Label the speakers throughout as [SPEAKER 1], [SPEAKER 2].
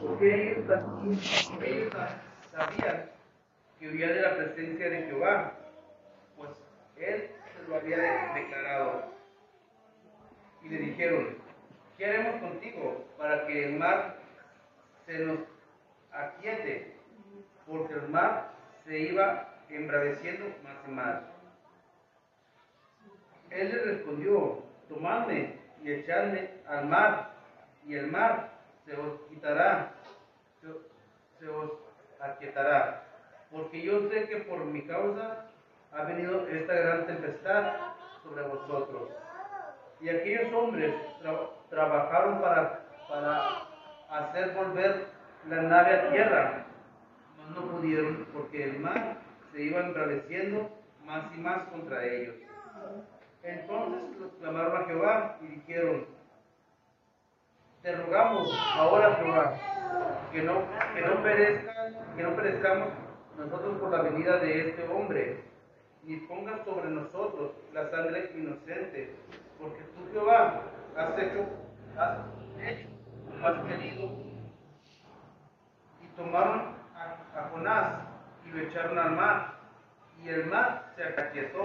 [SPEAKER 1] porque ellos, sabían que huía de la presencia de Jehová, pues él se lo había declarado. Y le dijeron, ¿qué haremos contigo para que el mar se nos aquiete? Porque el mar se iba embraveciendo más y más. Él le respondió, tomadme y echadme al mar, y el mar se os quitará, se, os aquietará, porque yo sé que por mi causa ha venido esta gran tempestad sobre vosotros. Y aquellos hombres trabajaron para, para hacer volver la nave a tierra, no pudieron porque el mar se iba embraveciendo más y más contra ellos. Entonces los clamaron a Jehová y dijeron, te rogamos ahora Jehová, que no, que no que no perezcamos nosotros por la venida de este hombre, ni pongas sobre nosotros la sangre inocente, porque tú Jehová has hecho, has hecho, has querido. Y tomaron a, Jonás y lo echaron al mar, y el mar se aquietó.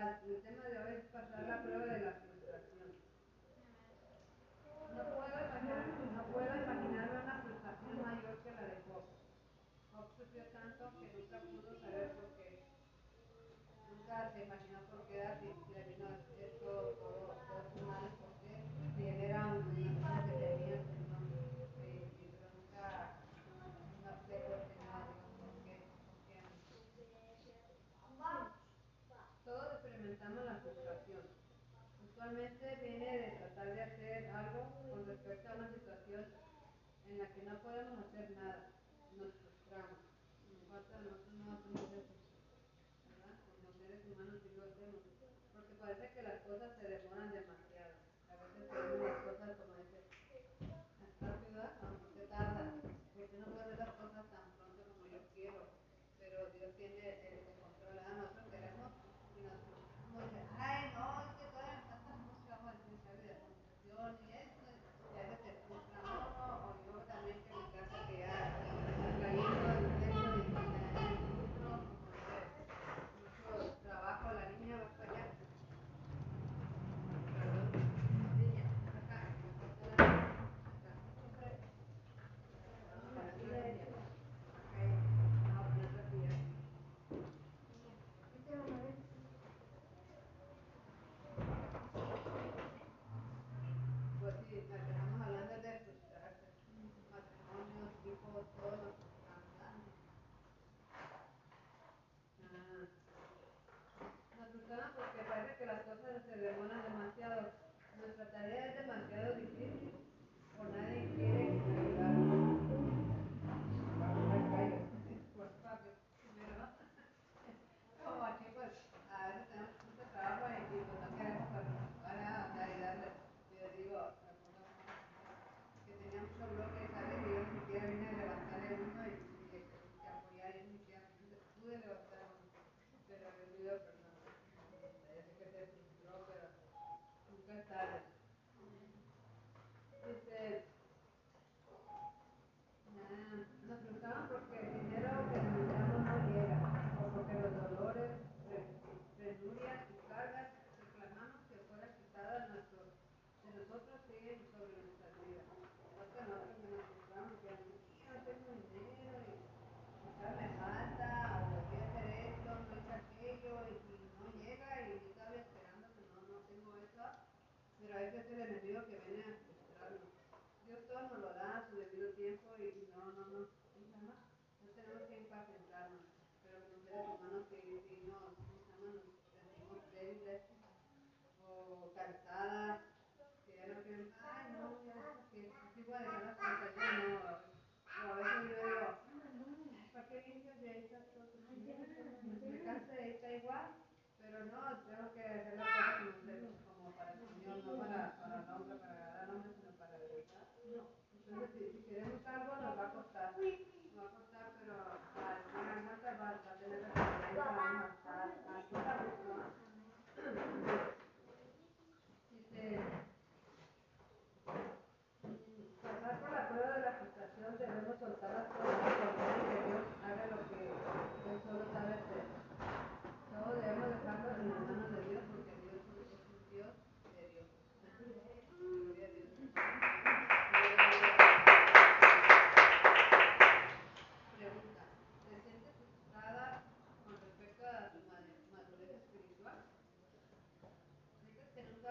[SPEAKER 1] el tema de haber pasado la prueba en la que no podemos hacer nada, nos frustramos, nos falta nosotros no hacemos recursos, ¿verdad? Como seres humanos sí lo hacemos, porque parece que las cosas se demoran demasiado. Catarina da Magama, veces el enemigo que viene a frustrarnos. Dios todo nos lo da a su debido tiempo y no, no, no, no, no tenemos que impacientarnos, pero como seres humanos que si no, nos sentimos débiles o cansadas, que de repente, ay no, ya, que sí puedo dejar las cosas, yo no, o a veces yo digo, ¿para qué limpias de estas cosas? Me cansa de estar igual, pero no, tengo que dejar para, para no para ganar sino para dedicar. No. Es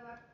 [SPEAKER 1] trabajo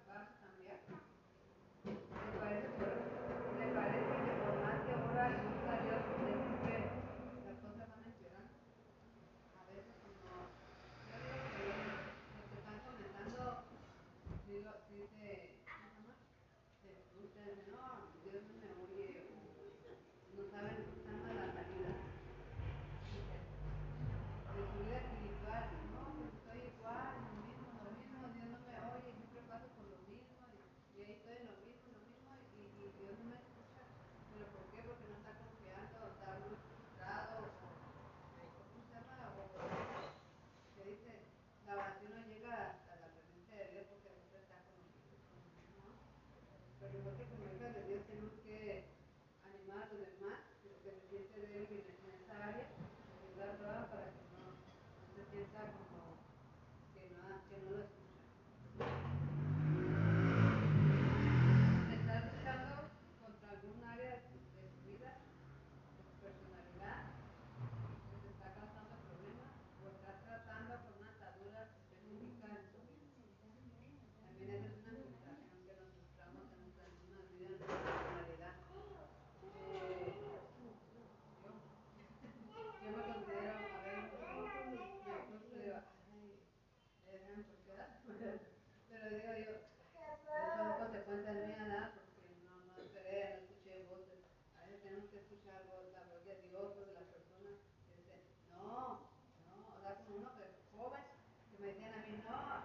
[SPEAKER 1] algunos jóvenes que me decían a mí, no,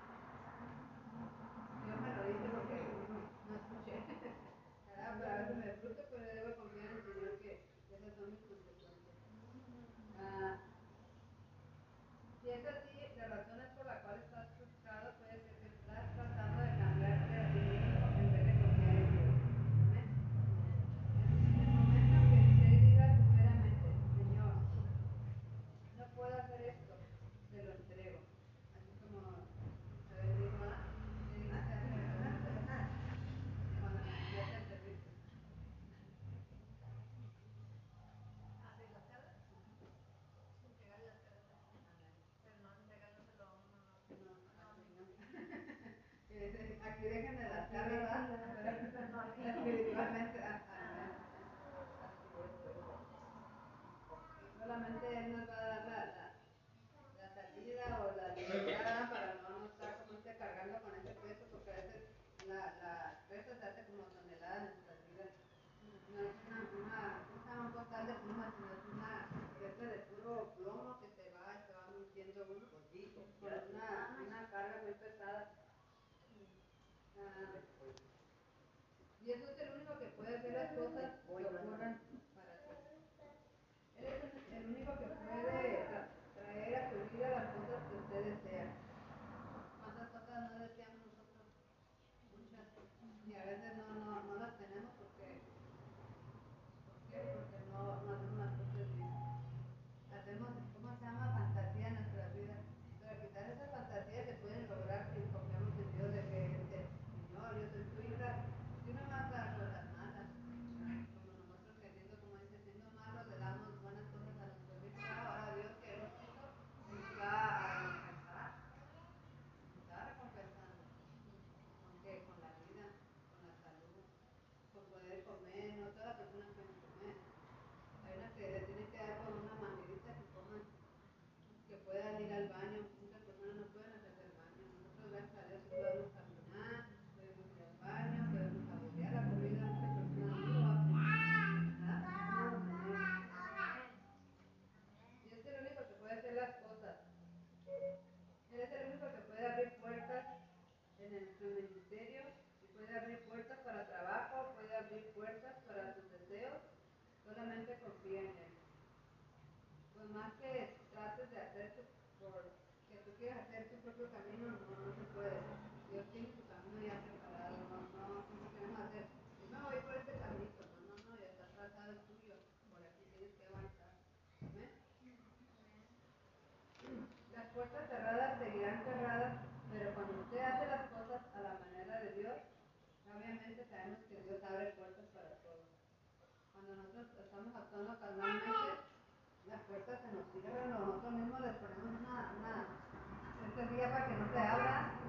[SPEAKER 1] la, la esto como toneladas en nuestras. No una, una, una un de plumas, más que trates de hacer tu, por, que tú quieras hacer tu propio camino, no, no se puede. Dios tiene su camino ya preparado, no, no, no queremos hacer, pues no voy por este camino, no, no, no, ya está trazado el tuyo, por aquí tienes que avanzar. ¿Ven? Las puertas cerradas seguirán cerradas, pero cuando usted hace las cosas a la manera de Dios, obviamente sabemos que Dios abre puertas para todos. Cuando nosotros estamos actuando calmamente, nos diga, nosotros mismos les ponemos una, una, una para que no se abra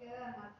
[SPEAKER 1] Yeah.